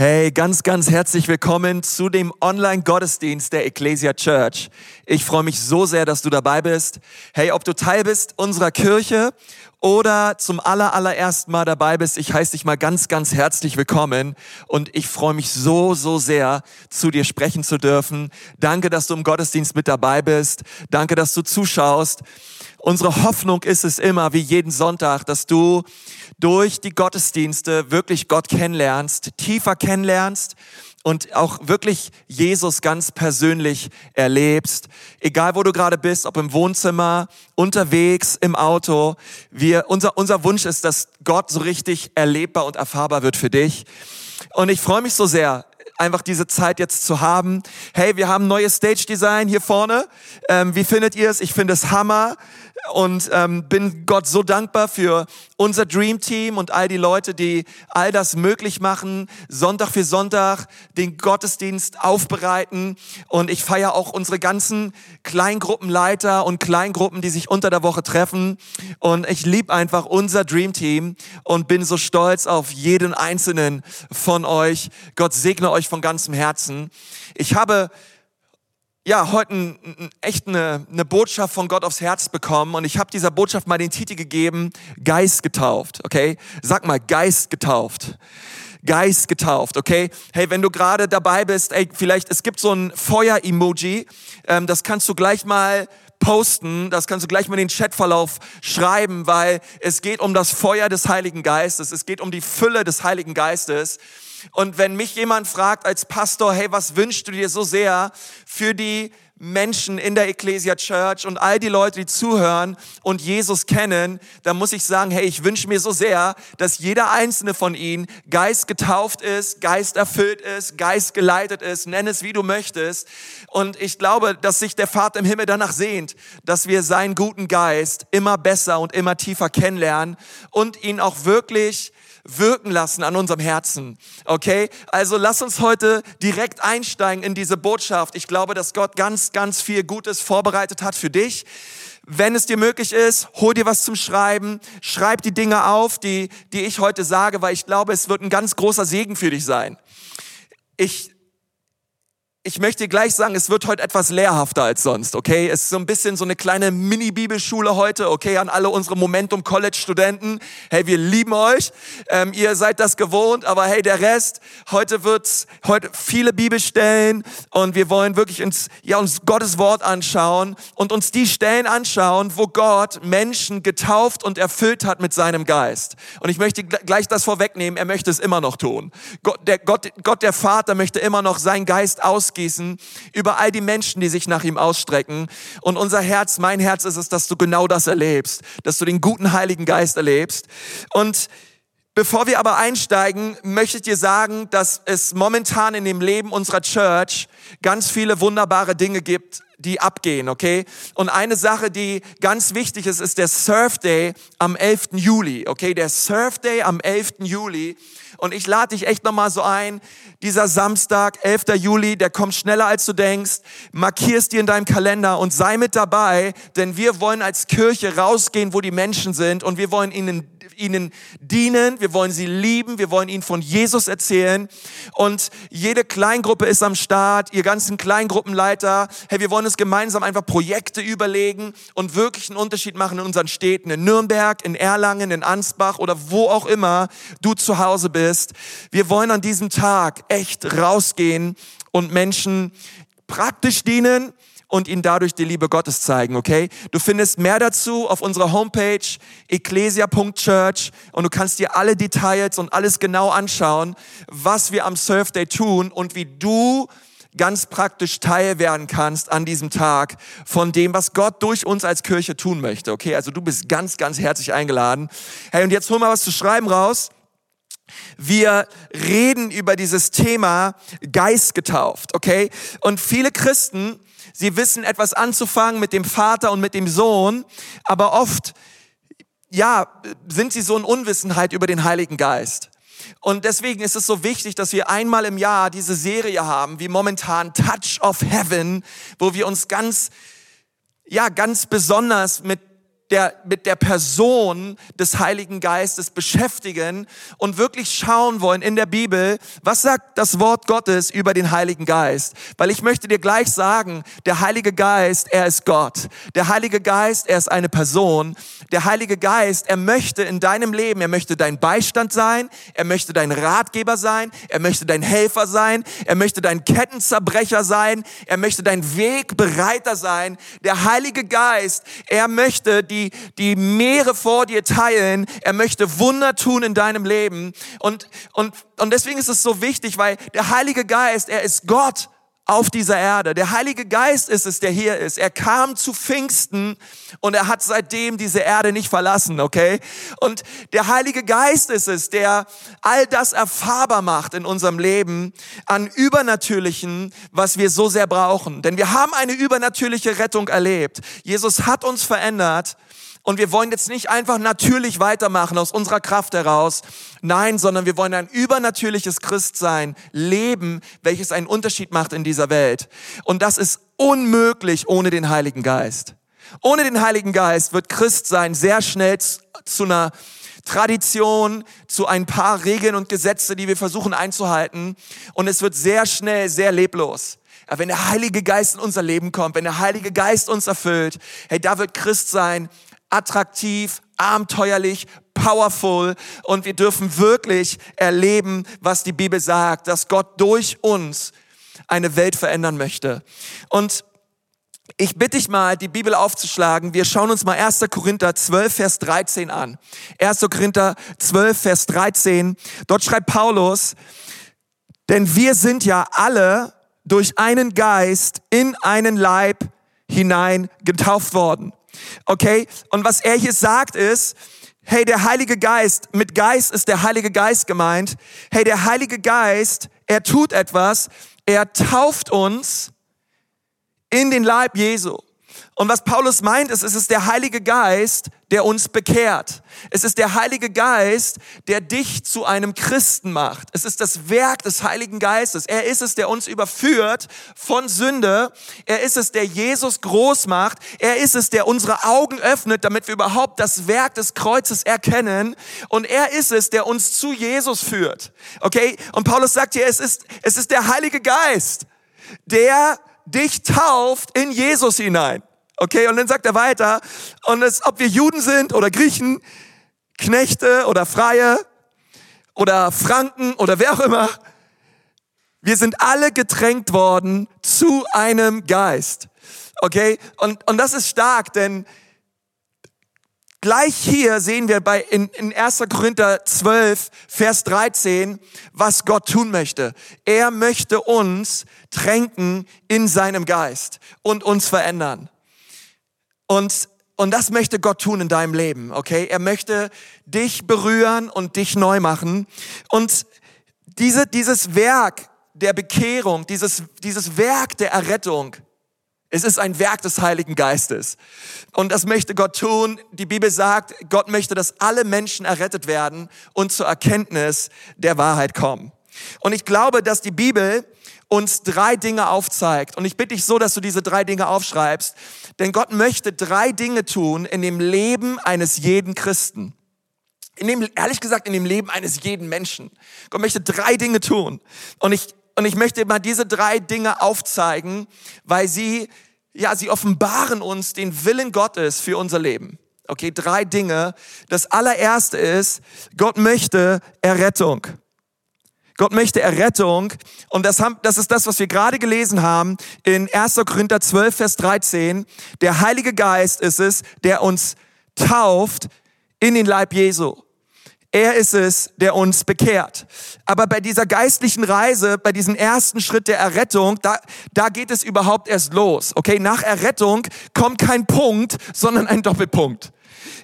Hey, ganz, ganz herzlich willkommen zu dem Online-Gottesdienst der Ecclesia Church. Ich freue mich so sehr, dass du dabei bist. Hey, ob du Teil bist unserer Kirche oder zum aller, allerersten Mal dabei bist, ich heiße dich mal ganz, ganz herzlich willkommen und ich freue mich so, so sehr, zu dir sprechen zu dürfen. Danke, dass du im Gottesdienst mit dabei bist. Danke, dass du zuschaust. Unsere Hoffnung ist es immer, wie jeden Sonntag, dass du durch die Gottesdienste wirklich Gott kennenlernst, tiefer kennenlernst und auch wirklich Jesus ganz persönlich erlebst. Egal wo du gerade bist, ob im Wohnzimmer, unterwegs, im Auto. Wir, unser, unser Wunsch ist, dass Gott so richtig erlebbar und erfahrbar wird für dich. Und ich freue mich so sehr, einfach diese Zeit jetzt zu haben. Hey, wir haben neues Stage Design hier vorne. Ähm, wie findet ihr es? Ich finde es Hammer und ähm, bin Gott so dankbar für unser Dream Team und all die Leute, die all das möglich machen, Sonntag für Sonntag den Gottesdienst aufbereiten. Und ich feiere auch unsere ganzen Kleingruppenleiter und Kleingruppen, die sich unter der Woche treffen. Und ich liebe einfach unser Dream Team und bin so stolz auf jeden einzelnen von euch. Gott segne euch von ganzem Herzen. Ich habe ja, heute ein, ein, echt eine, eine Botschaft von Gott aufs Herz bekommen und ich habe dieser Botschaft mal den Titel gegeben, Geist getauft, okay? Sag mal, Geist getauft. Geist getauft, okay? Hey, wenn du gerade dabei bist, ey, vielleicht, es gibt so ein Feuer-Emoji, ähm, das kannst du gleich mal posten, das kannst du gleich mal in den Chatverlauf schreiben, weil es geht um das Feuer des Heiligen Geistes, es geht um die Fülle des Heiligen Geistes. Und wenn mich jemand fragt als Pastor, hey, was wünschst du dir so sehr für die Menschen in der Ecclesia Church und all die Leute, die zuhören und Jesus kennen, dann muss ich sagen, hey, ich wünsche mir so sehr, dass jeder einzelne von ihnen Geist getauft ist, Geist erfüllt ist, Geist geleitet ist, nenn es wie du möchtest. Und ich glaube, dass sich der Vater im Himmel danach sehnt, dass wir seinen guten Geist immer besser und immer tiefer kennenlernen und ihn auch wirklich wirken lassen an unserem Herzen. Okay? Also lass uns heute direkt einsteigen in diese Botschaft. Ich glaube, dass Gott ganz, ganz viel Gutes vorbereitet hat für dich. Wenn es dir möglich ist, hol dir was zum Schreiben, schreib die Dinge auf, die, die ich heute sage, weil ich glaube, es wird ein ganz großer Segen für dich sein. Ich ich möchte gleich sagen, es wird heute etwas lehrhafter als sonst, okay? Es ist so ein bisschen so eine kleine Mini-Bibelschule heute, okay, an alle unsere Momentum College-Studenten. Hey, wir lieben euch, ähm, ihr seid das gewohnt, aber hey, der Rest, heute wird's, heute viele Bibelstellen und wir wollen wirklich uns, ja, uns Gottes Wort anschauen und uns die Stellen anschauen, wo Gott Menschen getauft und erfüllt hat mit seinem Geist. Und ich möchte gleich das vorwegnehmen, er möchte es immer noch tun. Gott, der, Gott, Gott, der Vater möchte immer noch seinen Geist ausgeben ausgießen über all die Menschen, die sich nach ihm ausstrecken. Und unser Herz, mein Herz ist es, dass du genau das erlebst, dass du den guten Heiligen Geist erlebst. Und Bevor wir aber einsteigen, möchte ich dir sagen, dass es momentan in dem Leben unserer Church ganz viele wunderbare Dinge gibt, die abgehen, okay? Und eine Sache, die ganz wichtig ist, ist der Surf Day am 11. Juli, okay? Der Surf Day am 11. Juli. Und ich lade dich echt nochmal so ein, dieser Samstag, 11. Juli, der kommt schneller als du denkst. Markierst dir in deinem Kalender und sei mit dabei, denn wir wollen als Kirche rausgehen, wo die Menschen sind und wir wollen ihnen ihnen dienen, wir wollen sie lieben, wir wollen ihnen von Jesus erzählen. Und jede Kleingruppe ist am Start, ihr ganzen Kleingruppenleiter. Hey, wir wollen uns gemeinsam einfach Projekte überlegen und wirklich einen Unterschied machen in unseren Städten, in Nürnberg, in Erlangen, in Ansbach oder wo auch immer du zu Hause bist. Wir wollen an diesem Tag echt rausgehen und Menschen praktisch dienen, und ihnen dadurch die Liebe Gottes zeigen, okay? Du findest mehr dazu auf unserer Homepage ecclesia.church und du kannst dir alle Details und alles genau anschauen, was wir am Surf Day tun und wie du ganz praktisch Teil werden kannst an diesem Tag von dem, was Gott durch uns als Kirche tun möchte. Okay, also du bist ganz, ganz herzlich eingeladen. Hey, und jetzt hol mal was zu schreiben raus. Wir reden über dieses Thema Geist getauft, okay? Und viele Christen Sie wissen etwas anzufangen mit dem Vater und mit dem Sohn, aber oft, ja, sind sie so in Unwissenheit über den Heiligen Geist. Und deswegen ist es so wichtig, dass wir einmal im Jahr diese Serie haben, wie momentan Touch of Heaven, wo wir uns ganz, ja, ganz besonders mit der, mit der Person des Heiligen Geistes beschäftigen und wirklich schauen wollen in der Bibel, was sagt das Wort Gottes über den Heiligen Geist? Weil ich möchte dir gleich sagen, der Heilige Geist, er ist Gott. Der Heilige Geist, er ist eine Person. Der Heilige Geist, er möchte in deinem Leben, er möchte dein Beistand sein, er möchte dein Ratgeber sein, er möchte dein Helfer sein, er möchte dein Kettenzerbrecher sein, er möchte dein Wegbereiter sein. Der Heilige Geist, er möchte die die, die Meere vor dir teilen. Er möchte Wunder tun in deinem Leben. Und, und, und deswegen ist es so wichtig, weil der Heilige Geist, er ist Gott auf dieser Erde. Der Heilige Geist ist es, der hier ist. Er kam zu Pfingsten und er hat seitdem diese Erde nicht verlassen, okay? Und der Heilige Geist ist es, der all das erfahrbar macht in unserem Leben an Übernatürlichen, was wir so sehr brauchen. Denn wir haben eine übernatürliche Rettung erlebt. Jesus hat uns verändert und wir wollen jetzt nicht einfach natürlich weitermachen aus unserer Kraft heraus. Nein, sondern wir wollen ein übernatürliches Christsein leben, welches einen Unterschied macht in dieser Welt. Und das ist unmöglich ohne den Heiligen Geist. Ohne den Heiligen Geist wird Christsein sehr schnell zu einer Tradition, zu ein paar Regeln und Gesetze, die wir versuchen einzuhalten. Und es wird sehr schnell sehr leblos. Aber wenn der Heilige Geist in unser Leben kommt, wenn der Heilige Geist uns erfüllt, hey, da wird Christsein attraktiv, abenteuerlich, powerful und wir dürfen wirklich erleben, was die Bibel sagt, dass Gott durch uns eine Welt verändern möchte. Und ich bitte dich mal, die Bibel aufzuschlagen. Wir schauen uns mal 1. Korinther 12, Vers 13 an. 1. Korinther 12, Vers 13. Dort schreibt Paulus, denn wir sind ja alle durch einen Geist in einen Leib hinein getauft worden. Okay? Und was er hier sagt ist, hey, der Heilige Geist, mit Geist ist der Heilige Geist gemeint. Hey, der Heilige Geist, er tut etwas, er tauft uns in den Leib Jesu. Und was Paulus meint, ist, es ist der Heilige Geist, der uns bekehrt. Es ist der Heilige Geist, der dich zu einem Christen macht. Es ist das Werk des Heiligen Geistes. Er ist es, der uns überführt von Sünde. Er ist es, der Jesus groß macht. Er ist es, der unsere Augen öffnet, damit wir überhaupt das Werk des Kreuzes erkennen. Und er ist es, der uns zu Jesus führt. Okay? Und Paulus sagt hier, es ist, es ist der Heilige Geist, der dich tauft in Jesus hinein. Okay, und dann sagt er weiter, und es, ob wir Juden sind oder Griechen, Knechte oder Freie oder Franken oder wer auch immer, wir sind alle gedrängt worden zu einem Geist. Okay, und, und das ist stark, denn Gleich hier sehen wir bei in, in 1. Korinther 12, Vers 13, was Gott tun möchte. Er möchte uns tränken in seinem Geist und uns verändern. Und, und das möchte Gott tun in deinem Leben, okay? Er möchte dich berühren und dich neu machen. Und diese, dieses Werk der Bekehrung, dieses, dieses Werk der Errettung, es ist ein Werk des Heiligen Geistes. Und das möchte Gott tun. Die Bibel sagt, Gott möchte, dass alle Menschen errettet werden und zur Erkenntnis der Wahrheit kommen. Und ich glaube, dass die Bibel uns drei Dinge aufzeigt. Und ich bitte dich so, dass du diese drei Dinge aufschreibst. Denn Gott möchte drei Dinge tun in dem Leben eines jeden Christen. In dem, ehrlich gesagt, in dem Leben eines jeden Menschen. Gott möchte drei Dinge tun. Und ich, und ich möchte mal diese drei Dinge aufzeigen, weil sie, ja, sie offenbaren uns den Willen Gottes für unser Leben. Okay, drei Dinge. Das allererste ist, Gott möchte Errettung. Gott möchte Errettung. Und das, haben, das ist das, was wir gerade gelesen haben in 1. Korinther 12, Vers 13. Der Heilige Geist ist es, der uns tauft in den Leib Jesu. Er ist es, der uns bekehrt. Aber bei dieser geistlichen Reise, bei diesem ersten Schritt der Errettung, da, da geht es überhaupt erst los. Okay, nach Errettung kommt kein Punkt, sondern ein Doppelpunkt.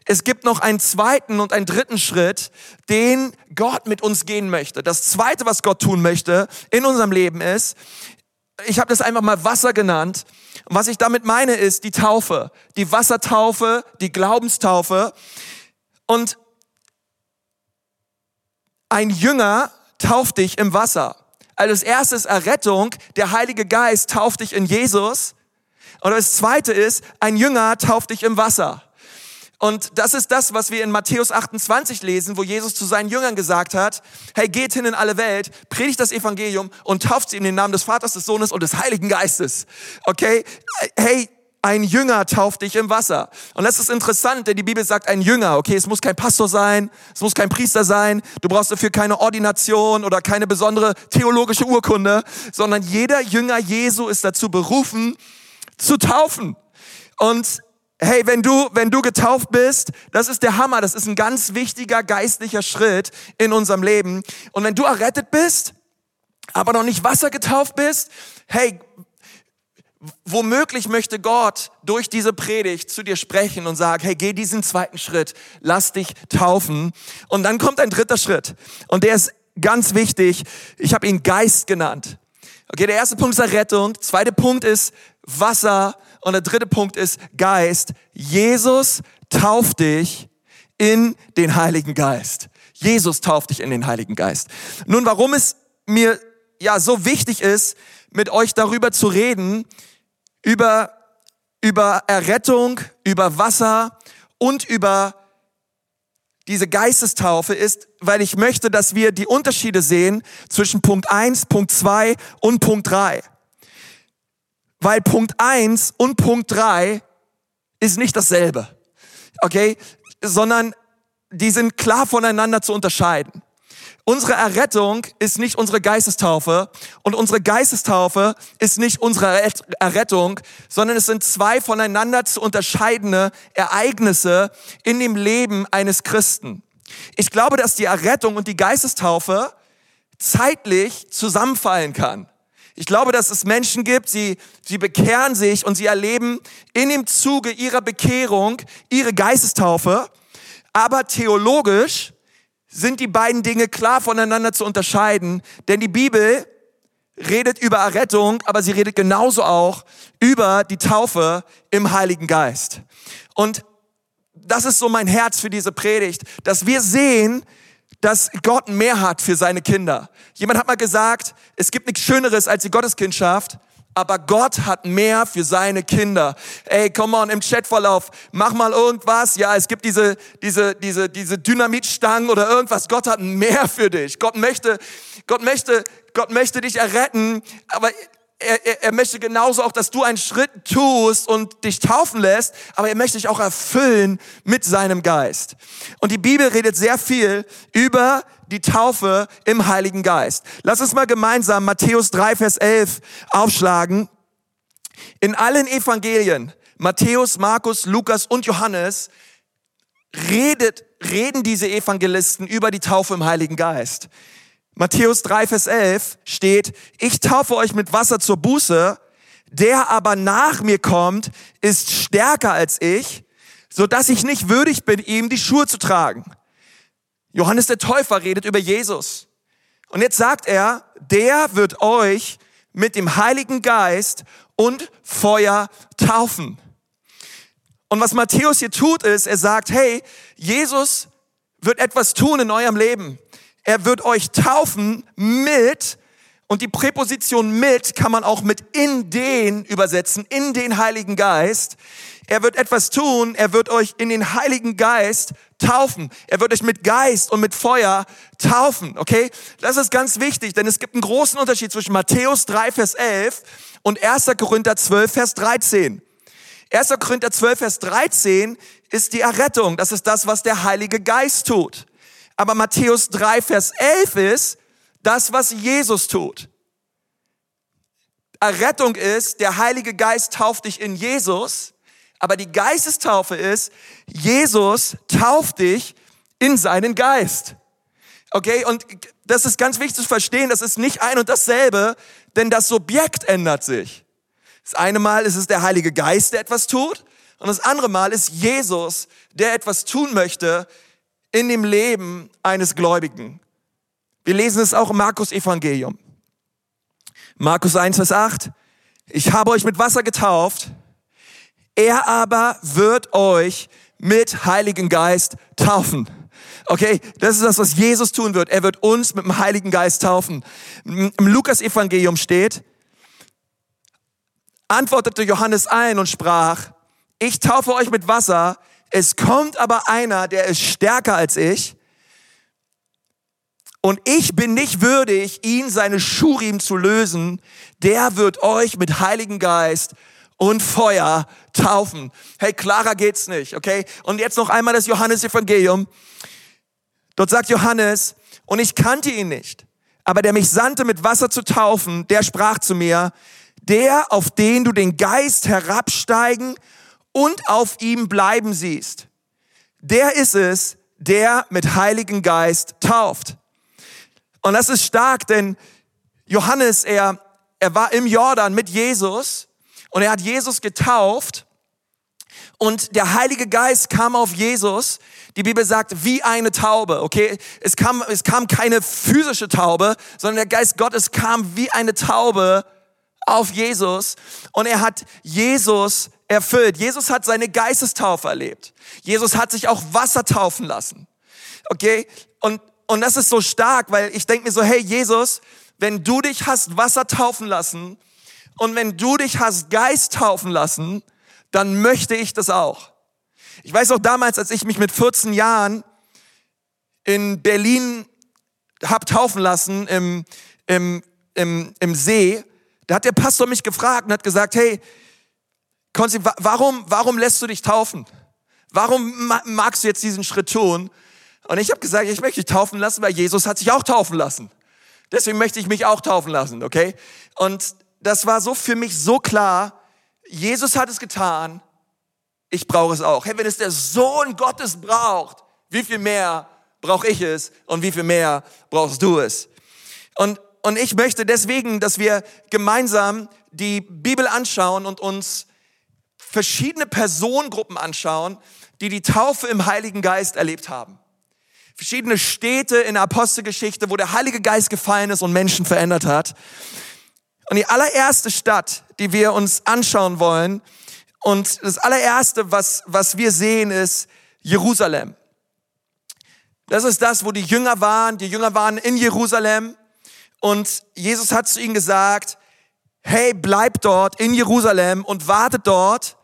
Es gibt noch einen zweiten und einen dritten Schritt, den Gott mit uns gehen möchte. Das zweite, was Gott tun möchte in unserem Leben ist, ich habe das einfach mal Wasser genannt. Und was ich damit meine, ist die Taufe, die Wassertaufe, die Glaubenstaufe. Und ein Jünger tauft dich im Wasser. Also das erste ist Errettung, der Heilige Geist tauft dich in Jesus. Und das zweite ist, ein Jünger tauft dich im Wasser. Und das ist das, was wir in Matthäus 28 lesen, wo Jesus zu seinen Jüngern gesagt hat, hey, geht hin in alle Welt, predigt das Evangelium und tauft sie in den Namen des Vaters, des Sohnes und des Heiligen Geistes. Okay? Hey, ein Jünger tauft dich im Wasser. Und das ist interessant, denn die Bibel sagt ein Jünger. Okay, es muss kein Pastor sein, es muss kein Priester sein, du brauchst dafür keine Ordination oder keine besondere theologische Urkunde, sondern jeder Jünger Jesu ist dazu berufen, zu taufen. Und hey, wenn du, wenn du getauft bist, das ist der Hammer, das ist ein ganz wichtiger geistlicher Schritt in unserem Leben. Und wenn du errettet bist, aber noch nicht Wasser getauft bist, hey, womöglich möchte Gott durch diese Predigt zu dir sprechen und sagen, hey, geh diesen zweiten Schritt, lass dich taufen. Und dann kommt ein dritter Schritt. Und der ist ganz wichtig. Ich habe ihn Geist genannt. Okay, der erste Punkt ist Errettung. Zweiter Punkt ist Wasser. Und der dritte Punkt ist Geist. Jesus tauft dich in den Heiligen Geist. Jesus tauft dich in den Heiligen Geist. Nun, warum es mir ja so wichtig ist, mit euch darüber zu reden, über, über Errettung, über Wasser und über diese Geistestaufe ist, weil ich möchte, dass wir die Unterschiede sehen zwischen Punkt 1, Punkt 2 und Punkt 3. Weil Punkt 1 und Punkt 3 ist nicht dasselbe. Okay? Sondern die sind klar voneinander zu unterscheiden. Unsere Errettung ist nicht unsere Geistestaufe und unsere Geistestaufe ist nicht unsere Errettung, sondern es sind zwei voneinander zu unterscheidende Ereignisse in dem Leben eines Christen. Ich glaube, dass die Errettung und die Geistestaufe zeitlich zusammenfallen kann. Ich glaube, dass es Menschen gibt, sie, sie bekehren sich und sie erleben in dem Zuge ihrer Bekehrung ihre Geistestaufe, aber theologisch sind die beiden Dinge klar voneinander zu unterscheiden, denn die Bibel redet über Errettung, aber sie redet genauso auch über die Taufe im Heiligen Geist. Und das ist so mein Herz für diese Predigt, dass wir sehen, dass Gott mehr hat für seine Kinder. Jemand hat mal gesagt, es gibt nichts Schöneres als die Gotteskindschaft, aber Gott hat mehr für seine Kinder. Ey, come on, im Chatverlauf, mach mal irgendwas. Ja, es gibt diese, diese, diese, diese Dynamitstangen oder irgendwas. Gott hat mehr für dich. Gott möchte, Gott möchte, Gott möchte dich erretten, aber er, er, er möchte genauso auch, dass du einen Schritt tust und dich taufen lässt, aber er möchte dich auch erfüllen mit seinem Geist. Und die Bibel redet sehr viel über die Taufe im Heiligen Geist. Lass uns mal gemeinsam Matthäus 3, Vers 11 aufschlagen. In allen Evangelien, Matthäus, Markus, Lukas und Johannes, redet, reden diese Evangelisten über die Taufe im Heiligen Geist. Matthäus 3, Vers 11 steht, ich taufe euch mit Wasser zur Buße, der aber nach mir kommt, ist stärker als ich, so dass ich nicht würdig bin, ihm die Schuhe zu tragen. Johannes der Täufer redet über Jesus. Und jetzt sagt er, der wird euch mit dem Heiligen Geist und Feuer taufen. Und was Matthäus hier tut, ist, er sagt, hey, Jesus wird etwas tun in eurem Leben. Er wird euch taufen mit, und die Präposition mit kann man auch mit in den übersetzen, in den Heiligen Geist. Er wird etwas tun, er wird euch in den Heiligen Geist taufen. Er wird euch mit Geist und mit Feuer taufen, okay? Das ist ganz wichtig, denn es gibt einen großen Unterschied zwischen Matthäus 3, Vers 11 und 1. Korinther 12, Vers 13. 1. Korinther 12, Vers 13 ist die Errettung. Das ist das, was der Heilige Geist tut. Aber Matthäus 3, Vers 11 ist das, was Jesus tut. Errettung ist, der Heilige Geist tauft dich in Jesus aber die Geistestaufe ist, Jesus tauft dich in seinen Geist. Okay, und das ist ganz wichtig zu verstehen, das ist nicht ein und dasselbe, denn das Subjekt ändert sich. Das eine Mal ist es der Heilige Geist, der etwas tut, und das andere Mal ist Jesus, der etwas tun möchte in dem Leben eines Gläubigen. Wir lesen es auch im Markus Evangelium. Markus 1, Vers 8. Ich habe euch mit Wasser getauft, er aber wird euch mit Heiligen Geist taufen. Okay, das ist das, was Jesus tun wird. Er wird uns mit dem Heiligen Geist taufen. Im Lukas-Evangelium steht, antwortete Johannes ein und sprach, ich taufe euch mit Wasser, es kommt aber einer, der ist stärker als ich. Und ich bin nicht würdig, ihn seine Schurim zu lösen. Der wird euch mit Heiligen Geist und Feuer taufen. Hey, klarer geht's nicht, okay? Und jetzt noch einmal das Johannes-Evangelium. Dort sagt Johannes, und ich kannte ihn nicht, aber der mich sandte mit Wasser zu taufen, der sprach zu mir, der, auf den du den Geist herabsteigen und auf ihm bleiben siehst, der ist es, der mit Heiligen Geist tauft. Und das ist stark, denn Johannes, er, er war im Jordan mit Jesus und er hat Jesus getauft und der Heilige Geist kam auf Jesus. Die Bibel sagt, wie eine Taube, okay? Es kam, es kam keine physische Taube, sondern der Geist Gottes kam wie eine Taube auf Jesus und er hat Jesus erfüllt. Jesus hat seine Geistestaufe erlebt. Jesus hat sich auch Wasser taufen lassen. Okay? Und, und das ist so stark, weil ich denke mir so, hey Jesus, wenn du dich hast Wasser taufen lassen, und wenn du dich hast Geist taufen lassen, dann möchte ich das auch. Ich weiß auch damals, als ich mich mit 14 Jahren in Berlin hab taufen lassen im, im, im, im See, da hat der Pastor mich gefragt und hat gesagt, hey, Konzi, warum, warum lässt du dich taufen? Warum magst du jetzt diesen Schritt tun? Und ich habe gesagt, ich möchte dich taufen lassen, weil Jesus hat sich auch taufen lassen. Deswegen möchte ich mich auch taufen lassen, okay? Und das war so für mich so klar. Jesus hat es getan. Ich brauche es auch. Hey, wenn es der Sohn Gottes braucht, wie viel mehr brauche ich es und wie viel mehr brauchst du es? Und, und ich möchte deswegen, dass wir gemeinsam die Bibel anschauen und uns verschiedene Personengruppen anschauen, die die Taufe im Heiligen Geist erlebt haben. Verschiedene Städte in der Apostelgeschichte, wo der Heilige Geist gefallen ist und Menschen verändert hat. Und die allererste Stadt, die wir uns anschauen wollen, und das allererste, was, was wir sehen, ist Jerusalem. Das ist das, wo die Jünger waren. Die Jünger waren in Jerusalem. Und Jesus hat zu ihnen gesagt, hey, bleibt dort in Jerusalem und wartet dort,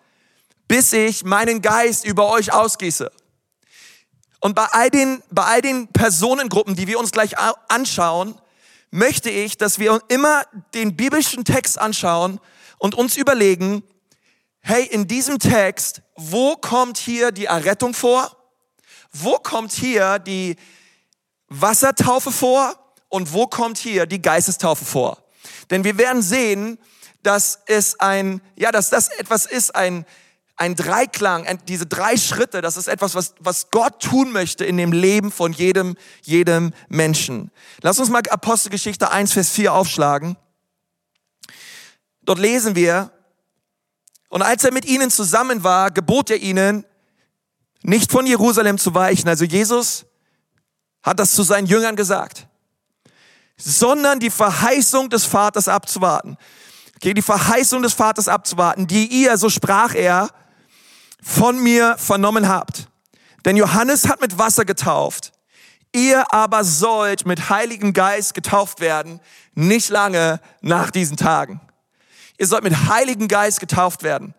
bis ich meinen Geist über euch ausgieße. Und bei all den, bei all den Personengruppen, die wir uns gleich anschauen, möchte ich, dass wir immer den biblischen Text anschauen und uns überlegen, hey, in diesem Text, wo kommt hier die Errettung vor? Wo kommt hier die Wassertaufe vor? Und wo kommt hier die Geistestaufe vor? Denn wir werden sehen, dass es ein, ja, dass das etwas ist, ein, ein Dreiklang, diese drei Schritte, das ist etwas, was, was Gott tun möchte in dem Leben von jedem, jedem Menschen. Lass uns mal Apostelgeschichte 1, Vers 4 aufschlagen. Dort lesen wir, und als er mit ihnen zusammen war, gebot er ihnen, nicht von Jerusalem zu weichen. Also Jesus hat das zu seinen Jüngern gesagt, sondern die Verheißung des Vaters abzuwarten. Okay, die Verheißung des Vaters abzuwarten, die ihr, so sprach er, von mir vernommen habt. Denn Johannes hat mit Wasser getauft. Ihr aber sollt mit Heiligen Geist getauft werden, nicht lange nach diesen Tagen. Ihr sollt mit Heiligen Geist getauft werden.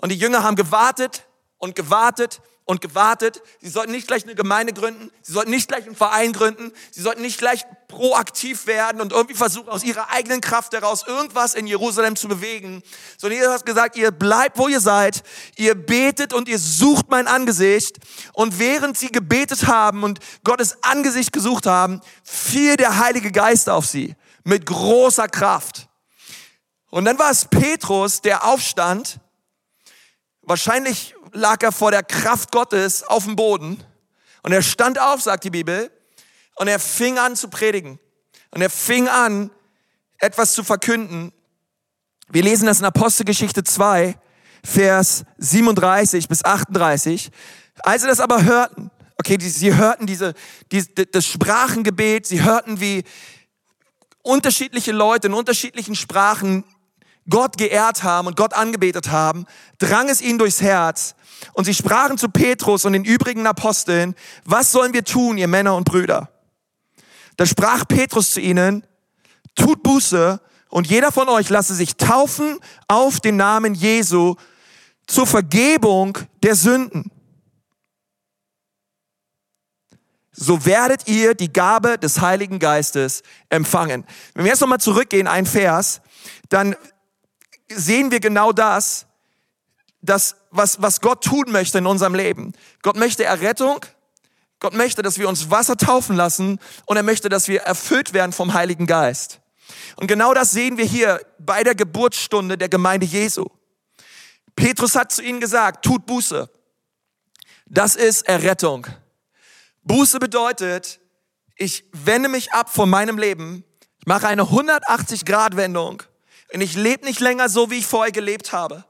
Und die Jünger haben gewartet und gewartet und gewartet. Sie sollten nicht gleich eine Gemeinde gründen, sie sollten nicht gleich einen Verein gründen, sie sollten nicht gleich proaktiv werden und irgendwie versuchen, aus ihrer eigenen Kraft heraus irgendwas in Jerusalem zu bewegen, sondern Jesus hat gesagt, ihr bleibt, wo ihr seid, ihr betet und ihr sucht mein Angesicht. Und während sie gebetet haben und Gottes Angesicht gesucht haben, fiel der Heilige Geist auf sie mit großer Kraft. Und dann war es Petrus, der aufstand. Wahrscheinlich lag er vor der Kraft Gottes auf dem Boden und er stand auf, sagt die Bibel, und er fing an zu predigen. Und er fing an, etwas zu verkünden. Wir lesen das in Apostelgeschichte 2, Vers 37 bis 38. Als sie das aber hörten, okay, die, sie hörten diese, die, das Sprachengebet, sie hörten, wie unterschiedliche Leute in unterschiedlichen Sprachen Gott geehrt haben und Gott angebetet haben, drang es ihnen durchs Herz, und sie sprachen zu Petrus und den übrigen Aposteln, was sollen wir tun, ihr Männer und Brüder? Da sprach Petrus zu ihnen, tut Buße und jeder von euch lasse sich taufen auf den Namen Jesu zur Vergebung der Sünden. so werdet ihr die Gabe des Heiligen Geistes empfangen. Wenn wir jetzt nochmal zurückgehen, ein Vers, dann sehen wir genau das, das was, was Gott tun möchte in unserem Leben. Gott möchte Errettung, Gott möchte, dass wir uns Wasser taufen lassen und er möchte, dass wir erfüllt werden vom Heiligen Geist. Und genau das sehen wir hier bei der Geburtsstunde der Gemeinde Jesu. Petrus hat zu ihnen gesagt, tut Buße. Das ist Errettung. Buße bedeutet, ich wende mich ab von meinem Leben, ich mache eine 180-Grad-Wendung und ich lebe nicht länger so, wie ich vorher gelebt habe.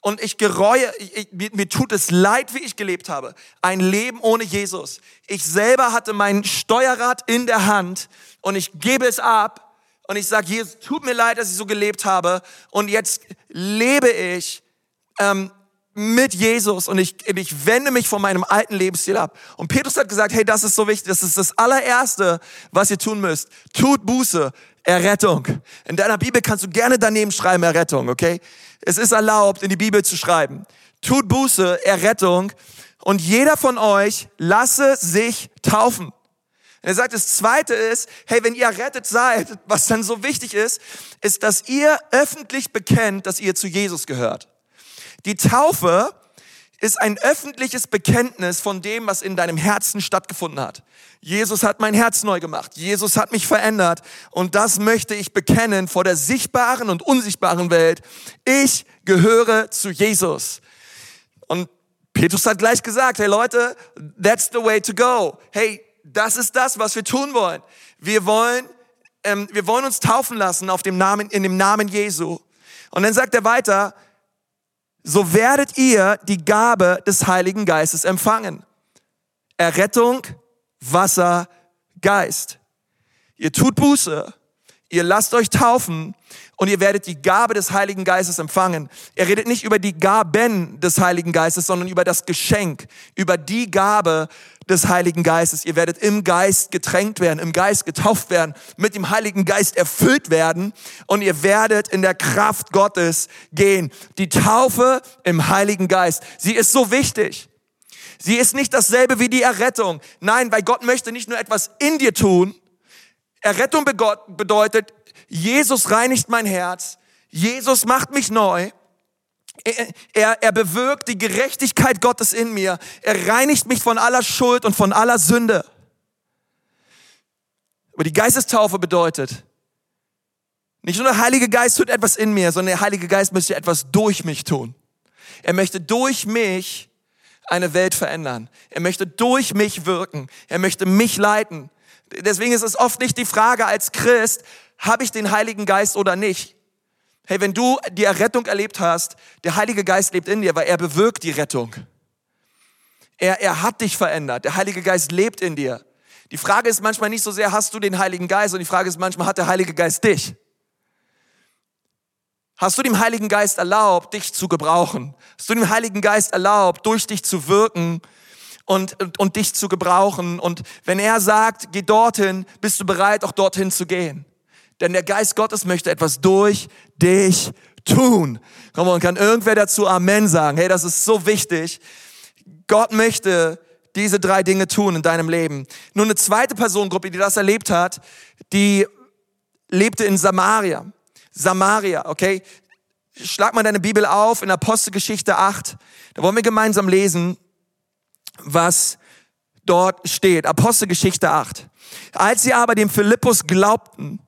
Und ich gereue, ich, ich, mir, tut es leid, wie ich gelebt habe. Ein Leben ohne Jesus. Ich selber hatte mein Steuerrad in der Hand und ich gebe es ab und ich sage, Jesus, tut mir leid, dass ich so gelebt habe und jetzt lebe ich ähm, mit Jesus und ich, ich wende mich von meinem alten Lebensstil ab. Und Petrus hat gesagt, hey, das ist so wichtig, das ist das allererste, was ihr tun müsst. Tut Buße, Errettung. In deiner Bibel kannst du gerne daneben schreiben, Errettung, okay? Es ist erlaubt, in die Bibel zu schreiben. Tut Buße, Errettung. Und jeder von euch lasse sich taufen. Und er sagt, das zweite ist, hey, wenn ihr errettet seid, was dann so wichtig ist, ist, dass ihr öffentlich bekennt, dass ihr zu Jesus gehört. Die Taufe ist ein öffentliches Bekenntnis von dem, was in deinem Herzen stattgefunden hat. Jesus hat mein Herz neu gemacht. Jesus hat mich verändert. Und das möchte ich bekennen vor der sichtbaren und unsichtbaren Welt. Ich gehöre zu Jesus. Und Petrus hat gleich gesagt, hey Leute, that's the way to go. Hey, das ist das, was wir tun wollen. Wir wollen, ähm, wir wollen uns taufen lassen auf dem Namen, in dem Namen Jesu. Und dann sagt er weiter, so werdet ihr die Gabe des Heiligen Geistes empfangen. Errettung, Wasser, Geist. Ihr tut Buße, ihr lasst euch taufen und ihr werdet die Gabe des Heiligen Geistes empfangen. Er redet nicht über die Gaben des Heiligen Geistes, sondern über das Geschenk, über die Gabe des Heiligen Geistes. Ihr werdet im Geist getränkt werden, im Geist getauft werden, mit dem Heiligen Geist erfüllt werden und ihr werdet in der Kraft Gottes gehen. Die Taufe im Heiligen Geist, sie ist so wichtig. Sie ist nicht dasselbe wie die Errettung. Nein, weil Gott möchte nicht nur etwas in dir tun. Errettung bedeutet, Jesus reinigt mein Herz. Jesus macht mich neu. Er, er bewirkt die Gerechtigkeit Gottes in mir. Er reinigt mich von aller Schuld und von aller Sünde. Aber die Geistestaufe bedeutet, nicht nur der Heilige Geist tut etwas in mir, sondern der Heilige Geist möchte etwas durch mich tun. Er möchte durch mich eine Welt verändern. Er möchte durch mich wirken. Er möchte mich leiten. Deswegen ist es oft nicht die Frage als Christ, habe ich den Heiligen Geist oder nicht? Hey, wenn du die Errettung erlebt hast, der Heilige Geist lebt in dir, weil er bewirkt die Rettung. Er, er hat dich verändert. Der Heilige Geist lebt in dir. Die Frage ist manchmal nicht so sehr, hast du den Heiligen Geist, sondern die Frage ist manchmal, hat der Heilige Geist dich? Hast du dem Heiligen Geist erlaubt, dich zu gebrauchen? Hast du dem Heiligen Geist erlaubt, durch dich zu wirken und, und, und dich zu gebrauchen? Und wenn er sagt, geh dorthin, bist du bereit, auch dorthin zu gehen? Denn der Geist Gottes möchte etwas durch dich tun. Komm und kann irgendwer dazu Amen sagen? Hey, das ist so wichtig. Gott möchte diese drei Dinge tun in deinem Leben. Nur eine zweite Personengruppe, die das erlebt hat, die lebte in Samaria. Samaria, okay? Schlag mal deine Bibel auf in Apostelgeschichte 8. Da wollen wir gemeinsam lesen, was dort steht. Apostelgeschichte 8. Als sie aber dem Philippus glaubten,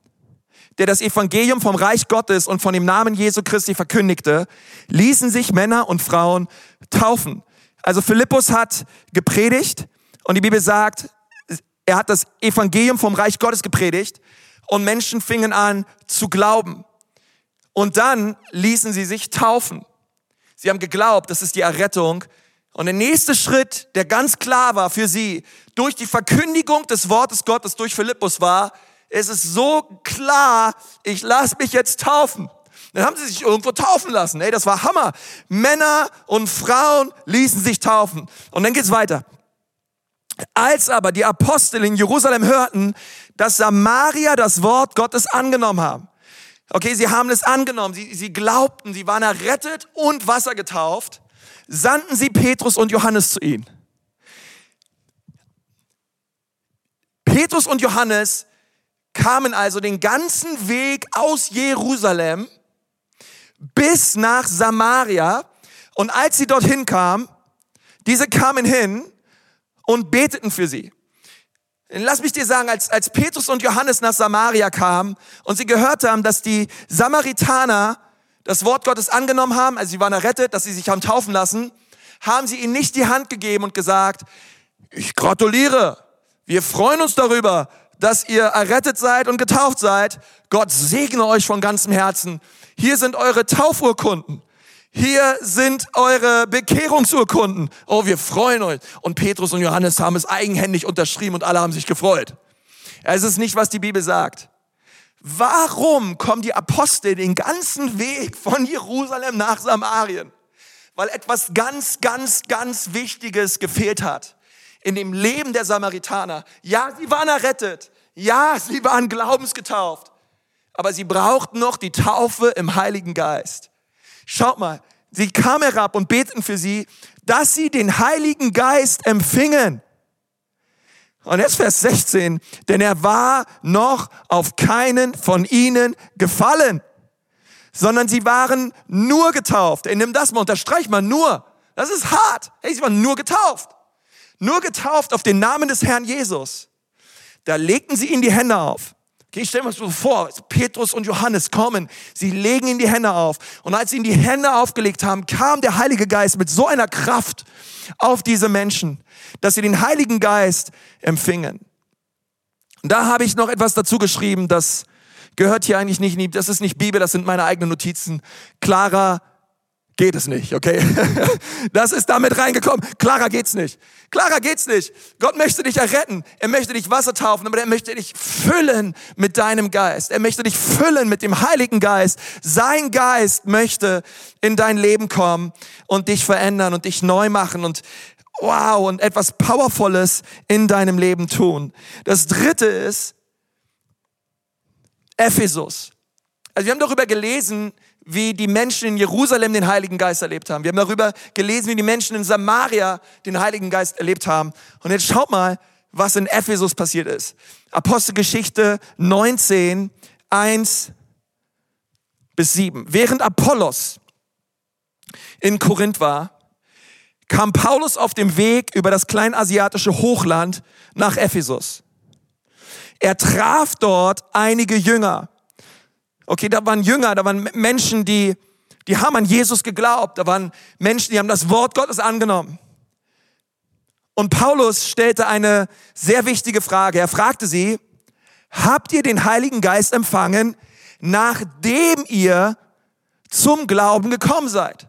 der das Evangelium vom Reich Gottes und von dem Namen Jesu Christi verkündigte, ließen sich Männer und Frauen taufen. Also Philippus hat gepredigt und die Bibel sagt, er hat das Evangelium vom Reich Gottes gepredigt und Menschen fingen an zu glauben. Und dann ließen sie sich taufen. Sie haben geglaubt, das ist die Errettung. Und der nächste Schritt, der ganz klar war für sie, durch die Verkündigung des Wortes Gottes durch Philippus war, es ist so klar, ich lasse mich jetzt taufen. Dann haben sie sich irgendwo taufen lassen. Ey, das war Hammer. Männer und Frauen ließen sich taufen. Und dann geht's weiter. Als aber die Apostel in Jerusalem hörten, dass Samaria das Wort Gottes angenommen haben. Okay, sie haben es angenommen. Sie, sie glaubten, sie waren errettet und Wasser getauft. Sandten sie Petrus und Johannes zu ihnen. Petrus und Johannes kamen also den ganzen Weg aus Jerusalem bis nach Samaria. Und als sie dorthin kamen, diese kamen hin und beteten für sie. Lass mich dir sagen, als, als Petrus und Johannes nach Samaria kamen und sie gehört haben, dass die Samaritaner das Wort Gottes angenommen haben, also sie waren errettet, dass sie sich haben taufen lassen, haben sie ihnen nicht die Hand gegeben und gesagt, ich gratuliere, wir freuen uns darüber, dass ihr errettet seid und getauft seid. Gott segne euch von ganzem Herzen. Hier sind eure Taufurkunden. Hier sind eure Bekehrungsurkunden. Oh, wir freuen euch. Und Petrus und Johannes haben es eigenhändig unterschrieben und alle haben sich gefreut. Es ist nicht, was die Bibel sagt. Warum kommen die Apostel den ganzen Weg von Jerusalem nach Samarien? Weil etwas ganz, ganz, ganz Wichtiges gefehlt hat in dem Leben der Samaritaner. Ja, sie waren errettet. Ja, sie waren glaubensgetauft. Aber sie brauchten noch die Taufe im Heiligen Geist. Schaut mal, sie kamen herab und beteten für sie, dass sie den Heiligen Geist empfingen. Und jetzt Vers 16, denn er war noch auf keinen von ihnen gefallen, sondern sie waren nur getauft. Ey, nimm das mal, unterstreich mal, nur. Das ist hart. Hey, sie waren nur getauft. Nur getauft auf den Namen des Herrn Jesus. Da legten sie ihm die Hände auf. Okay, stell mir so vor, Petrus und Johannes kommen, sie legen ihm die Hände auf. Und als sie ihm die Hände aufgelegt haben, kam der Heilige Geist mit so einer Kraft auf diese Menschen, dass sie den Heiligen Geist empfingen. Und da habe ich noch etwas dazu geschrieben, das gehört hier eigentlich nicht, das ist nicht Bibel, das sind meine eigenen Notizen. Klarer geht es nicht, okay? Das ist damit reingekommen. Klarer geht's nicht. Klarer geht's nicht. Gott möchte dich erretten. Er möchte dich Wasser taufen, aber er möchte dich füllen mit deinem Geist. Er möchte dich füllen mit dem Heiligen Geist. Sein Geist möchte in dein Leben kommen und dich verändern und dich neu machen und wow und etwas Powervolles in deinem Leben tun. Das dritte ist Ephesus. Also wir haben darüber gelesen, wie die Menschen in Jerusalem den Heiligen Geist erlebt haben. Wir haben darüber gelesen, wie die Menschen in Samaria den Heiligen Geist erlebt haben. Und jetzt schaut mal, was in Ephesus passiert ist. Apostelgeschichte 19, 1 bis 7. Während Apollos in Korinth war, kam Paulus auf dem Weg über das kleinasiatische Hochland nach Ephesus. Er traf dort einige Jünger Okay, da waren Jünger, da waren Menschen, die, die haben an Jesus geglaubt. Da waren Menschen, die haben das Wort Gottes angenommen. Und Paulus stellte eine sehr wichtige Frage. Er fragte sie, habt ihr den Heiligen Geist empfangen, nachdem ihr zum Glauben gekommen seid?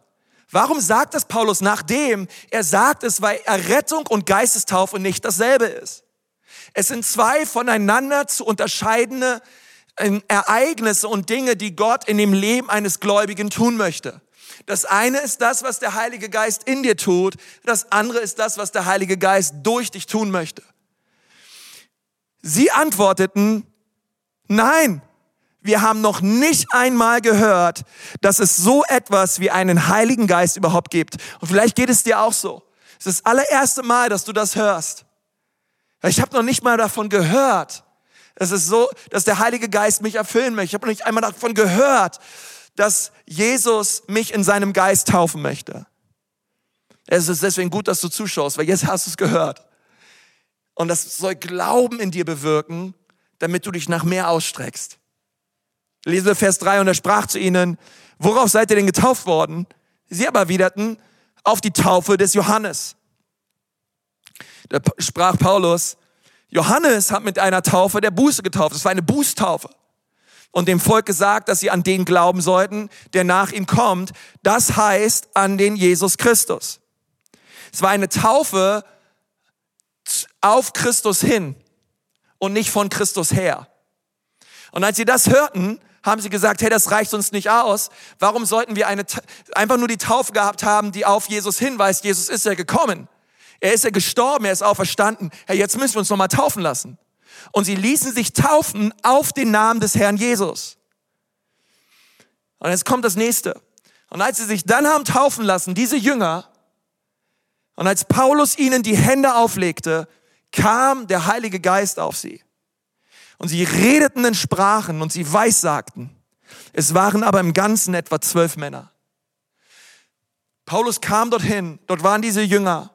Warum sagt das Paulus nachdem? Er sagt es, weil Errettung und Geistestaufe nicht dasselbe ist. Es sind zwei voneinander zu unterscheidende Ereignisse und Dinge, die Gott in dem Leben eines Gläubigen tun möchte. Das eine ist das, was der Heilige Geist in dir tut. Das andere ist das, was der Heilige Geist durch dich tun möchte. Sie antworteten, nein, wir haben noch nicht einmal gehört, dass es so etwas wie einen Heiligen Geist überhaupt gibt. Und vielleicht geht es dir auch so. Es ist das allererste Mal, dass du das hörst. Ich habe noch nicht mal davon gehört. Es ist so, dass der Heilige Geist mich erfüllen möchte. Ich habe noch nicht einmal davon gehört, dass Jesus mich in seinem Geist taufen möchte. Es ist deswegen gut, dass du zuschaust, weil jetzt hast du es gehört. Und das soll Glauben in dir bewirken, damit du dich nach mehr ausstreckst. Lesen wir Vers 3 und er sprach zu ihnen, worauf seid ihr denn getauft worden? Sie aber erwiderten, auf die Taufe des Johannes. Da sprach Paulus, Johannes hat mit einer Taufe der Buße getauft. Es war eine Bußtaufe. Und dem Volk gesagt, dass sie an den glauben sollten, der nach ihm kommt. Das heißt an den Jesus Christus. Es war eine Taufe auf Christus hin und nicht von Christus her. Und als sie das hörten, haben sie gesagt, hey, das reicht uns nicht aus. Warum sollten wir eine, einfach nur die Taufe gehabt haben, die auf Jesus hinweist? Jesus ist ja gekommen. Er ist ja gestorben, er ist auferstanden. Herr, jetzt müssen wir uns nochmal taufen lassen. Und sie ließen sich taufen auf den Namen des Herrn Jesus. Und jetzt kommt das nächste. Und als sie sich dann haben taufen lassen, diese Jünger, und als Paulus ihnen die Hände auflegte, kam der Heilige Geist auf sie. Und sie redeten in Sprachen und sie weissagten. Es waren aber im Ganzen etwa zwölf Männer. Paulus kam dorthin, dort waren diese Jünger.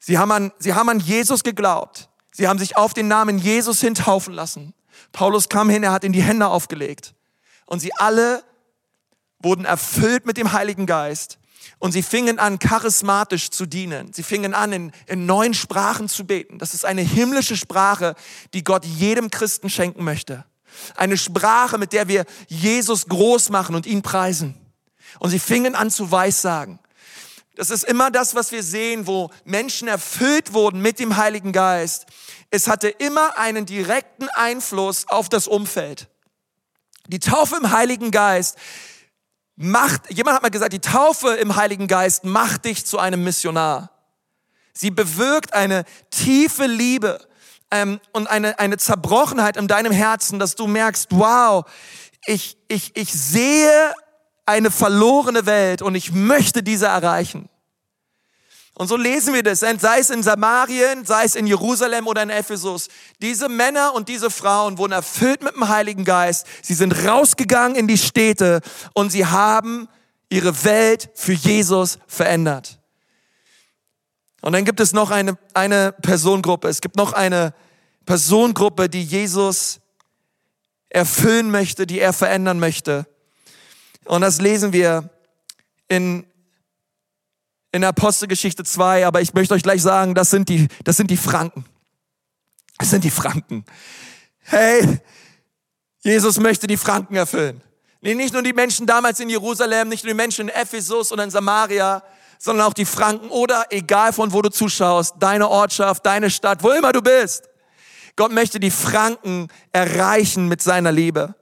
Sie haben an, sie haben an Jesus geglaubt. Sie haben sich auf den Namen Jesus hintaufen lassen. Paulus kam hin, er hat in die Hände aufgelegt. Und sie alle wurden erfüllt mit dem Heiligen Geist. Und sie fingen an, charismatisch zu dienen. Sie fingen an, in, in neuen Sprachen zu beten. Das ist eine himmlische Sprache, die Gott jedem Christen schenken möchte. Eine Sprache, mit der wir Jesus groß machen und ihn preisen. Und sie fingen an zu weissagen. Das ist immer das, was wir sehen, wo Menschen erfüllt wurden mit dem Heiligen Geist. Es hatte immer einen direkten Einfluss auf das Umfeld. Die Taufe im Heiligen Geist macht, jemand hat mal gesagt, die Taufe im Heiligen Geist macht dich zu einem Missionar. Sie bewirkt eine tiefe Liebe ähm, und eine, eine Zerbrochenheit in deinem Herzen, dass du merkst, wow, ich, ich, ich sehe eine verlorene Welt und ich möchte diese erreichen. Und so lesen wir das, sei es in Samarien, sei es in Jerusalem oder in Ephesus. Diese Männer und diese Frauen wurden erfüllt mit dem Heiligen Geist. Sie sind rausgegangen in die Städte und sie haben ihre Welt für Jesus verändert. Und dann gibt es noch eine, eine Personengruppe. Es gibt noch eine Personengruppe, die Jesus erfüllen möchte, die er verändern möchte. Und das lesen wir in, in Apostelgeschichte 2, aber ich möchte euch gleich sagen, das sind die, das sind die Franken. Das sind die Franken. Hey, Jesus möchte die Franken erfüllen. Nee, nicht nur die Menschen damals in Jerusalem, nicht nur die Menschen in Ephesus und in Samaria, sondern auch die Franken oder egal von wo du zuschaust, deine Ortschaft, deine Stadt, wo immer du bist. Gott möchte die Franken erreichen mit seiner Liebe.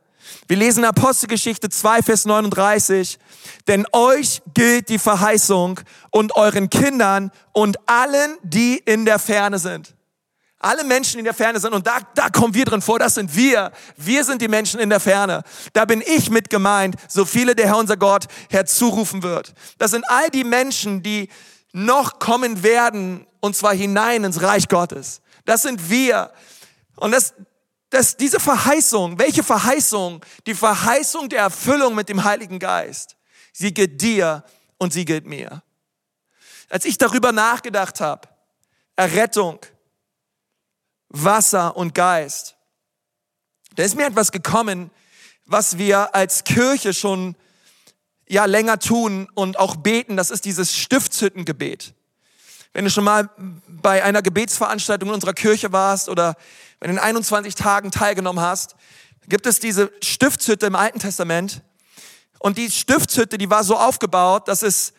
Wir lesen Apostelgeschichte 2, Vers 39. Denn euch gilt die Verheißung und euren Kindern und allen, die in der Ferne sind. Alle Menschen, in der Ferne sind. Und da, da kommen wir drin vor. Das sind wir. Wir sind die Menschen in der Ferne. Da bin ich mit gemeint, so viele der Herr unser Gott herzurufen wird. Das sind all die Menschen, die noch kommen werden, und zwar hinein ins Reich Gottes. Das sind wir. Und das, dass diese Verheißung, welche Verheißung? Die Verheißung der Erfüllung mit dem Heiligen Geist. Sie gilt dir und sie gilt mir. Als ich darüber nachgedacht habe, Errettung, Wasser und Geist, da ist mir etwas gekommen, was wir als Kirche schon ja länger tun und auch beten. Das ist dieses Stiftshüttengebet. Wenn du schon mal bei einer Gebetsveranstaltung in unserer Kirche warst oder wenn du in 21 Tagen teilgenommen hast, gibt es diese Stiftshütte im Alten Testament. Und die Stiftshütte, die war so aufgebaut, dass es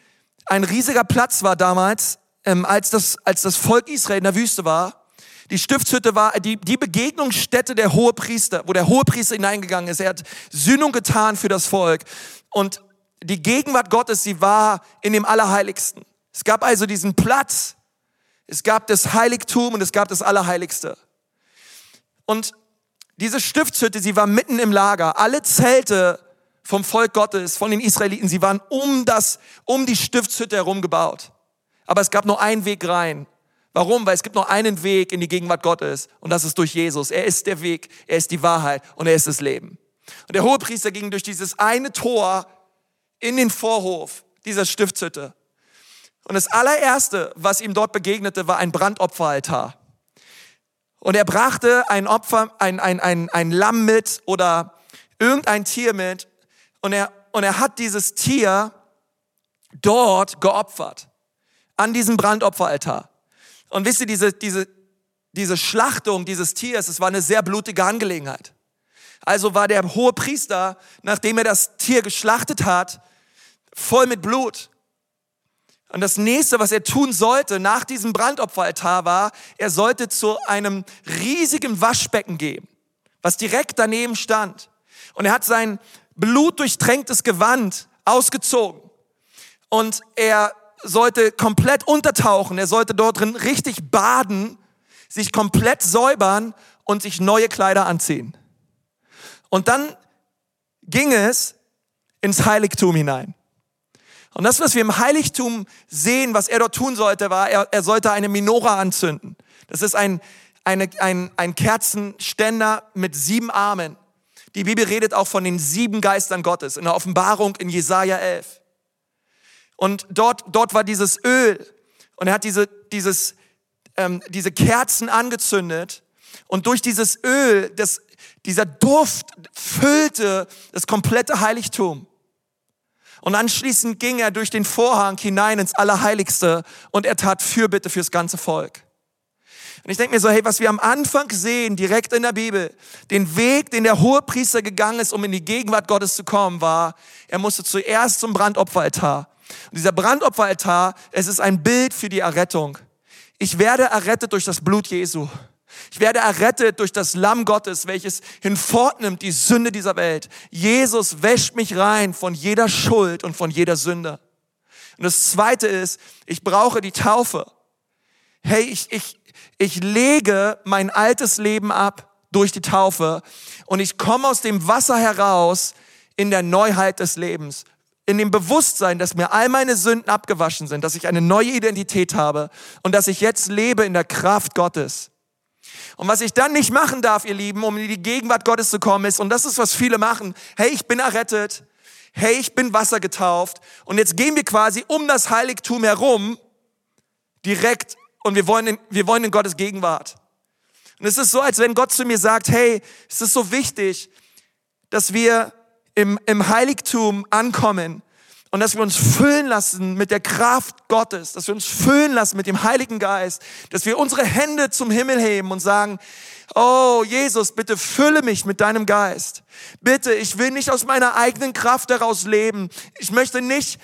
ein riesiger Platz war damals, ähm, als, das, als das Volk Israel in der Wüste war. Die Stiftshütte war die, die Begegnungsstätte der Hohepriester, wo der Hohepriester hineingegangen ist. Er hat Sühnung getan für das Volk. Und die Gegenwart Gottes, sie war in dem Allerheiligsten. Es gab also diesen Platz. Es gab das Heiligtum und es gab das Allerheiligste. Und diese Stiftshütte, sie war mitten im Lager. Alle Zelte vom Volk Gottes, von den Israeliten, sie waren um das, um die Stiftshütte herum gebaut. Aber es gab nur einen Weg rein. Warum? Weil es gibt nur einen Weg in die Gegenwart Gottes und das ist durch Jesus. Er ist der Weg, er ist die Wahrheit und er ist das Leben. Und der Hohepriester ging durch dieses eine Tor in den Vorhof dieser Stiftshütte. Und das allererste, was ihm dort begegnete, war ein Brandopferaltar. Und er brachte ein Opfer, ein, ein, ein, ein Lamm mit oder irgendein Tier mit. Und er, und er hat dieses Tier dort geopfert. An diesem Brandopferaltar. Und wisst ihr, diese, diese, diese Schlachtung dieses Tiers, es war eine sehr blutige Angelegenheit. Also war der hohe Priester, nachdem er das Tier geschlachtet hat, voll mit Blut. Und das nächste, was er tun sollte nach diesem Brandopferaltar war, er sollte zu einem riesigen Waschbecken gehen, was direkt daneben stand. Und er hat sein blutdurchtränktes Gewand ausgezogen. Und er sollte komplett untertauchen. Er sollte dort drin richtig baden, sich komplett säubern und sich neue Kleider anziehen. Und dann ging es ins Heiligtum hinein. Und das, was wir im Heiligtum sehen, was er dort tun sollte, war, er, er sollte eine Minora anzünden. Das ist ein, eine, ein, ein Kerzenständer mit sieben Armen. Die Bibel redet auch von den sieben Geistern Gottes in der Offenbarung in Jesaja 11. Und dort, dort war dieses Öl und er hat diese, dieses, ähm, diese Kerzen angezündet und durch dieses Öl, das, dieser Duft füllte das komplette Heiligtum. Und anschließend ging er durch den Vorhang hinein ins Allerheiligste und er tat Fürbitte fürs ganze Volk. Und ich denke mir so, hey, was wir am Anfang sehen, direkt in der Bibel, den Weg, den der hohe Priester gegangen ist, um in die Gegenwart Gottes zu kommen, war, er musste zuerst zum Brandopferaltar. Und dieser Brandopferaltar, es ist ein Bild für die Errettung. Ich werde errettet durch das Blut Jesu. Ich werde errettet durch das Lamm Gottes, welches hinfortnimmt die Sünde dieser Welt. Jesus wäscht mich rein von jeder Schuld und von jeder Sünde. Und das zweite ist, ich brauche die Taufe. Hey, ich, ich, ich lege mein altes Leben ab durch die Taufe und ich komme aus dem Wasser heraus in der Neuheit des Lebens. In dem Bewusstsein, dass mir all meine Sünden abgewaschen sind, dass ich eine neue Identität habe und dass ich jetzt lebe in der Kraft Gottes. Und was ich dann nicht machen darf, ihr Lieben, um in die Gegenwart Gottes zu kommen, ist, und das ist, was viele machen, hey, ich bin errettet, hey, ich bin Wasser getauft, und jetzt gehen wir quasi um das Heiligtum herum, direkt, und wir wollen in, wir wollen in Gottes Gegenwart. Und es ist so, als wenn Gott zu mir sagt, hey, es ist so wichtig, dass wir im, im Heiligtum ankommen und dass wir uns füllen lassen mit der Kraft Gottes, dass wir uns füllen lassen mit dem Heiligen Geist, dass wir unsere Hände zum Himmel heben und sagen, oh Jesus, bitte fülle mich mit deinem Geist. Bitte, ich will nicht aus meiner eigenen Kraft heraus leben. Ich möchte nicht,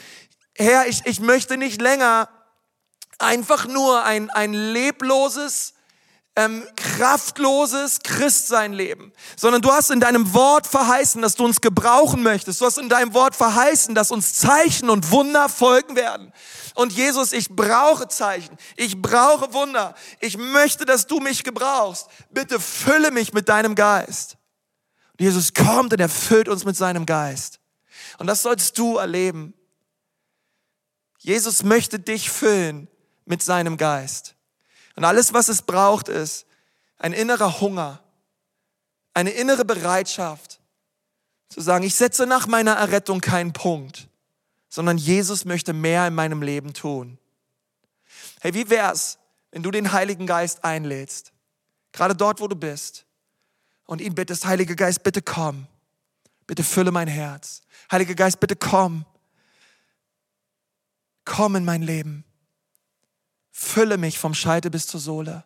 Herr, ich, ich möchte nicht länger einfach nur ein, ein lebloses, ähm, kraftloses Christsein leben, sondern du hast in deinem Wort verheißen, dass du uns gebrauchen möchtest. Du hast in deinem Wort verheißen, dass uns Zeichen und Wunder folgen werden. Und Jesus, ich brauche Zeichen, ich brauche Wunder. Ich möchte, dass du mich gebrauchst. Bitte fülle mich mit deinem Geist. Und Jesus kommt und erfüllt uns mit seinem Geist. Und das sollst du erleben. Jesus möchte dich füllen mit seinem Geist. Und alles, was es braucht, ist ein innerer Hunger, eine innere Bereitschaft zu sagen, ich setze nach meiner Errettung keinen Punkt, sondern Jesus möchte mehr in meinem Leben tun. Hey, wie wär's, wenn du den Heiligen Geist einlädst, gerade dort, wo du bist, und ihn bittest, Heiliger Geist, bitte komm, bitte fülle mein Herz. Heiliger Geist, bitte komm, komm in mein Leben. Fülle mich vom Scheite bis zur Sohle.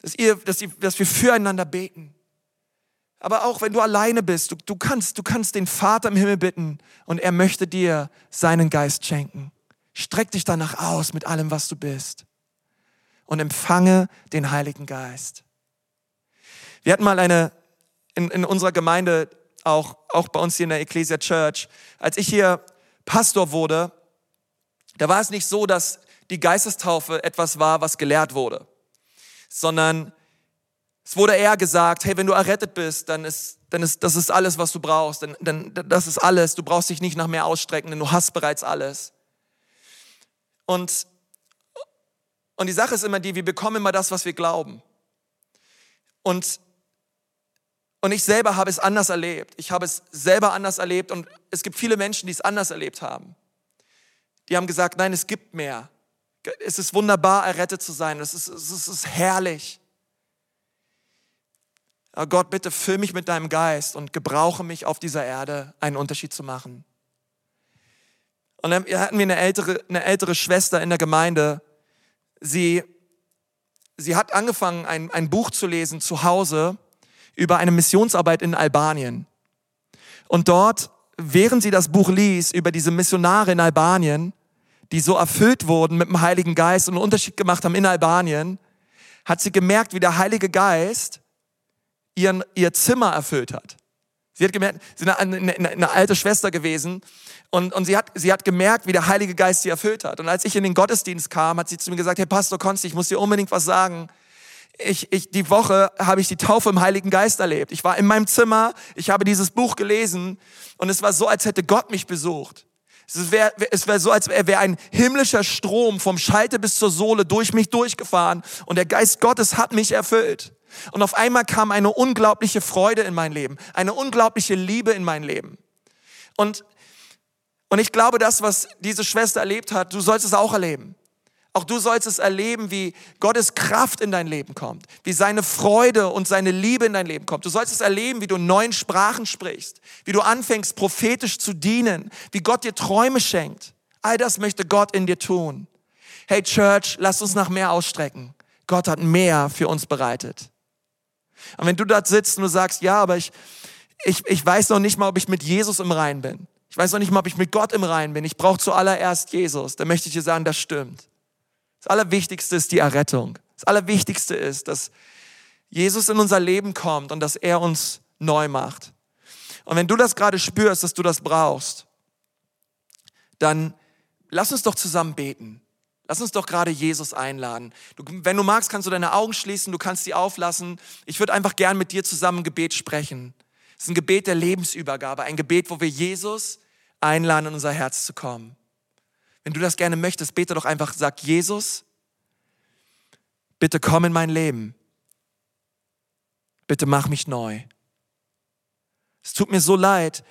Dass, ihr, dass, ihr, dass wir füreinander beten. Aber auch wenn du alleine bist, du, du, kannst, du kannst den Vater im Himmel bitten und er möchte dir seinen Geist schenken. Streck dich danach aus mit allem, was du bist und empfange den Heiligen Geist. Wir hatten mal eine, in, in unserer Gemeinde, auch, auch bei uns hier in der Ecclesia Church, als ich hier Pastor wurde, da war es nicht so, dass die Geistestaufe etwas war, was gelehrt wurde, sondern es wurde eher gesagt, hey, wenn du errettet bist, dann ist, dann ist das ist alles, was du brauchst. Denn, denn das ist alles. Du brauchst dich nicht nach mehr ausstrecken, denn du hast bereits alles. Und, und die Sache ist immer die, wir bekommen immer das, was wir glauben. Und, und ich selber habe es anders erlebt. Ich habe es selber anders erlebt und es gibt viele Menschen, die es anders erlebt haben. Die haben gesagt, nein, es gibt mehr. Es ist wunderbar, errettet zu sein. Es ist, es ist, herrlich. Aber Gott, bitte füll mich mit deinem Geist und gebrauche mich auf dieser Erde, einen Unterschied zu machen. Und dann hatten wir eine ältere, eine ältere Schwester in der Gemeinde. Sie, sie hat angefangen, ein, ein Buch zu lesen zu Hause über eine Missionsarbeit in Albanien. Und dort während sie das Buch liest über diese Missionare in Albanien, die so erfüllt wurden mit dem Heiligen Geist und einen Unterschied gemacht haben in Albanien, hat sie gemerkt, wie der Heilige Geist ihren, ihr Zimmer erfüllt hat. Sie hat gemerkt, sie ist eine, eine, eine alte Schwester gewesen und, und sie, hat, sie hat gemerkt, wie der Heilige Geist sie erfüllt hat. Und als ich in den Gottesdienst kam, hat sie zu mir gesagt, hey Pastor Konsti, ich muss dir unbedingt was sagen ich, ich, die Woche habe ich die Taufe im Heiligen Geist erlebt. Ich war in meinem Zimmer, ich habe dieses Buch gelesen und es war so, als hätte Gott mich besucht. Es wäre es wär so, als wäre ein himmlischer Strom vom Schalter bis zur Sohle durch mich durchgefahren und der Geist Gottes hat mich erfüllt. Und auf einmal kam eine unglaubliche Freude in mein Leben, eine unglaubliche Liebe in mein Leben. Und, und ich glaube, das, was diese Schwester erlebt hat, du sollst es auch erleben. Auch du sollst es erleben, wie Gottes Kraft in dein Leben kommt, wie seine Freude und seine Liebe in dein Leben kommt. Du sollst es erleben, wie du neuen Sprachen sprichst, wie du anfängst, prophetisch zu dienen, wie Gott dir Träume schenkt. All das möchte Gott in dir tun. Hey Church, lass uns nach mehr ausstrecken. Gott hat mehr für uns bereitet. Und wenn du dort sitzt und du sagst, ja, aber ich, ich, ich weiß noch nicht mal, ob ich mit Jesus im Rein bin. Ich weiß noch nicht mal, ob ich mit Gott im Rein bin. Ich brauche zuallererst Jesus. Dann möchte ich dir sagen, das stimmt. Das Allerwichtigste ist die Errettung. Das Allerwichtigste ist, dass Jesus in unser Leben kommt und dass er uns neu macht. Und wenn du das gerade spürst, dass du das brauchst, dann lass uns doch zusammen beten. Lass uns doch gerade Jesus einladen. Du, wenn du magst, kannst du deine Augen schließen, du kannst sie auflassen. Ich würde einfach gern mit dir zusammen ein Gebet sprechen. Es ist ein Gebet der Lebensübergabe, ein Gebet, wo wir Jesus einladen, in unser Herz zu kommen. Wenn du das gerne möchtest, bete doch einfach, sag Jesus, bitte komm in mein Leben. Bitte mach mich neu. Es tut mir so leid,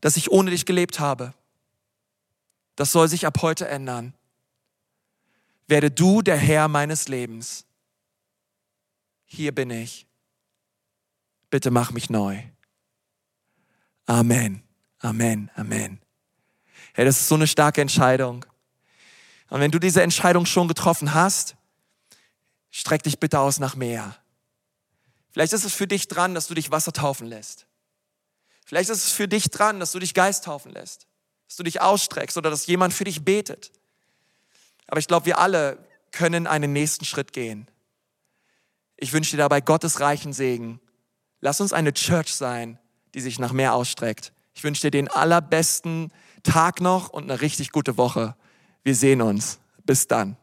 dass ich ohne dich gelebt habe. Das soll sich ab heute ändern. Werde du der Herr meines Lebens. Hier bin ich. Bitte mach mich neu. Amen. Amen. Amen. Hey, das ist so eine starke Entscheidung. Und wenn du diese Entscheidung schon getroffen hast, streck dich bitte aus nach mehr. Vielleicht ist es für dich dran, dass du dich Wasser taufen lässt. Vielleicht ist es für dich dran, dass du dich Geist taufen lässt, dass du dich ausstreckst oder dass jemand für dich betet. Aber ich glaube, wir alle können einen nächsten Schritt gehen. Ich wünsche dir dabei Gottes reichen Segen. Lass uns eine Church sein, die sich nach mehr ausstreckt. Ich wünsche dir den allerbesten Tag noch und eine richtig gute Woche. Wir sehen uns. Bis dann.